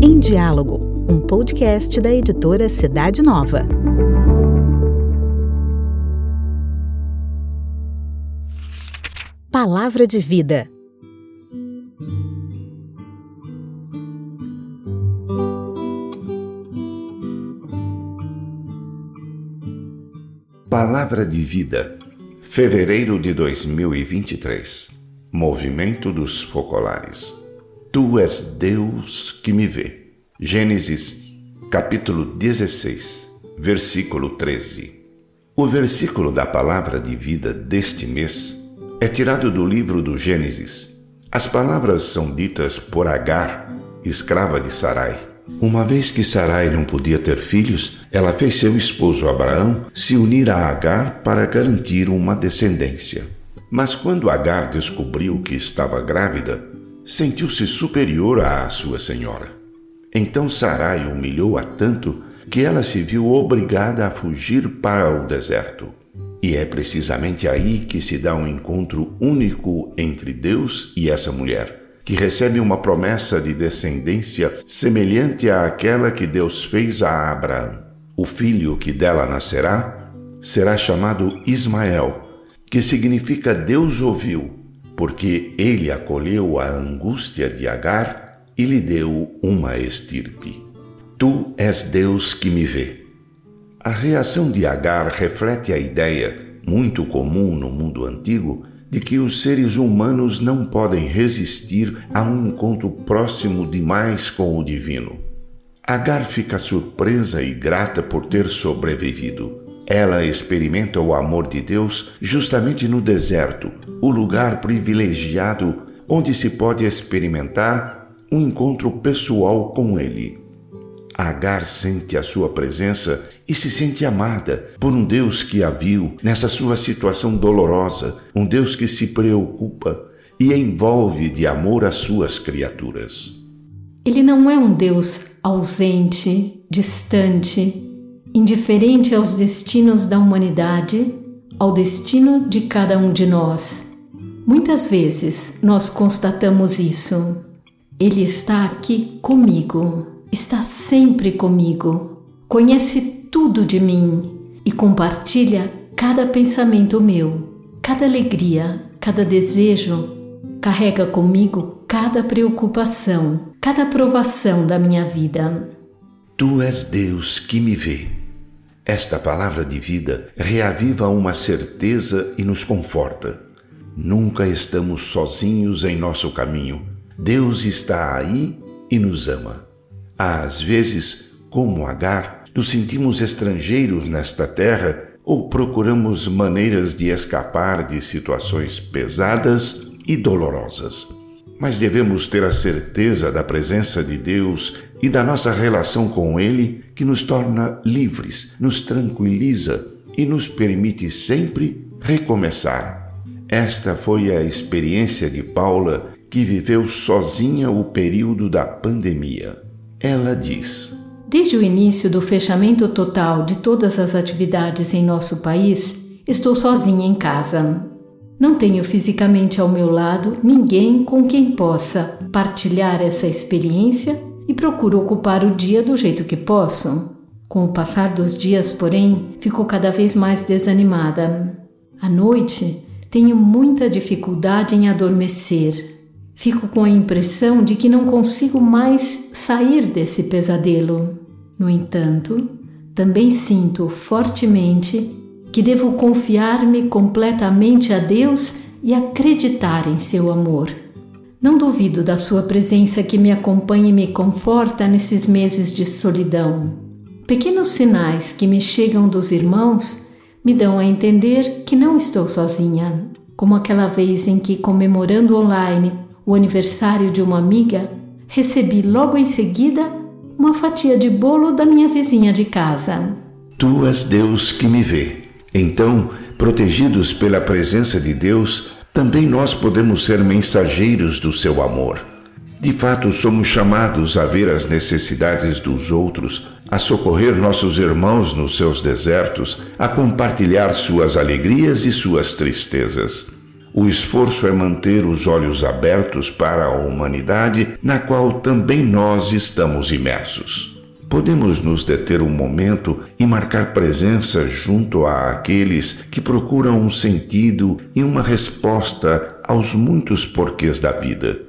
Em Diálogo, um podcast da editora Cidade Nova. Palavra de Vida. Palavra de Vida, fevereiro de 2023. Movimento dos Focolares. Tu és Deus que me vê. Gênesis, capítulo 16, versículo 13. O versículo da palavra de vida deste mês é tirado do livro do Gênesis. As palavras são ditas por Agar, escrava de Sarai. Uma vez que Sarai não podia ter filhos, ela fez seu esposo Abraão se unir a Agar para garantir uma descendência. Mas quando Agar descobriu que estava grávida, sentiu-se superior à sua senhora. Então Sarai humilhou-a tanto que ela se viu obrigada a fugir para o deserto. E é precisamente aí que se dá um encontro único entre Deus e essa mulher, que recebe uma promessa de descendência semelhante àquela que Deus fez a Abraão. O filho que dela nascerá será chamado Ismael, que significa Deus ouviu, porque ele acolheu a angústia de Agar e lhe deu uma estirpe. Tu és Deus que me vê. A reação de Agar reflete a ideia, muito comum no mundo antigo, de que os seres humanos não podem resistir a um encontro próximo demais com o divino. Agar fica surpresa e grata por ter sobrevivido. Ela experimenta o amor de Deus justamente no deserto, o lugar privilegiado onde se pode experimentar um encontro pessoal com Ele. Agar sente a sua presença e se sente amada por um Deus que a viu nessa sua situação dolorosa, um Deus que se preocupa e envolve de amor as suas criaturas. Ele não é um Deus ausente, distante, indiferente aos destinos da humanidade, ao destino de cada um de nós. Muitas vezes nós constatamos isso. Ele está aqui comigo, está sempre comigo, conhece tudo de mim e compartilha cada pensamento meu, cada alegria, cada desejo, carrega comigo cada preocupação, cada provação da minha vida. Tu és Deus que me vê. Esta palavra de vida reaviva uma certeza e nos conforta. Nunca estamos sozinhos em nosso caminho. Deus está aí e nos ama. Às vezes, como Agar, nos sentimos estrangeiros nesta terra ou procuramos maneiras de escapar de situações pesadas e dolorosas. Mas devemos ter a certeza da presença de Deus e da nossa relação com Ele que nos torna livres, nos tranquiliza e nos permite sempre recomeçar. Esta foi a experiência de Paula, que viveu sozinha o período da pandemia. Ela diz: Desde o início do fechamento total de todas as atividades em nosso país, estou sozinha em casa. Não tenho fisicamente ao meu lado ninguém com quem possa partilhar essa experiência e procuro ocupar o dia do jeito que posso. Com o passar dos dias, porém, fico cada vez mais desanimada. À noite, tenho muita dificuldade em adormecer. Fico com a impressão de que não consigo mais sair desse pesadelo. No entanto, também sinto fortemente que devo confiar-me completamente a Deus e acreditar em seu amor. Não duvido da sua presença que me acompanha e me conforta nesses meses de solidão. Pequenos sinais que me chegam dos irmãos me dão a entender que não estou sozinha, como aquela vez em que, comemorando online o aniversário de uma amiga, recebi logo em seguida uma fatia de bolo da minha vizinha de casa. Tu és Deus que me vê. Então, protegidos pela presença de Deus, também nós podemos ser mensageiros do seu amor. De fato, somos chamados a ver as necessidades dos outros, a socorrer nossos irmãos nos seus desertos, a compartilhar suas alegrias e suas tristezas. O esforço é manter os olhos abertos para a humanidade na qual também nós estamos imersos. Podemos nos deter um momento e marcar presença junto a aqueles que procuram um sentido e uma resposta aos muitos porquês da vida.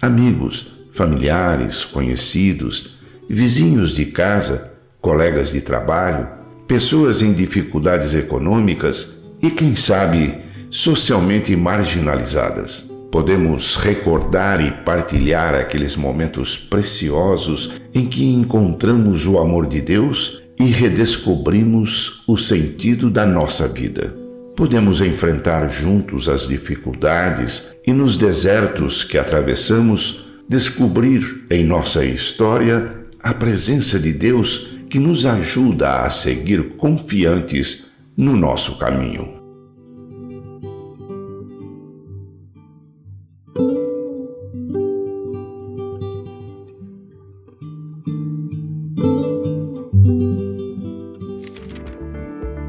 Amigos, familiares, conhecidos, vizinhos de casa, colegas de trabalho, pessoas em dificuldades econômicas e, quem sabe, socialmente marginalizadas. Podemos recordar e partilhar aqueles momentos preciosos em que encontramos o amor de Deus e redescobrimos o sentido da nossa vida. Podemos enfrentar juntos as dificuldades e nos desertos que atravessamos descobrir em nossa história a presença de Deus que nos ajuda a seguir confiantes no nosso caminho.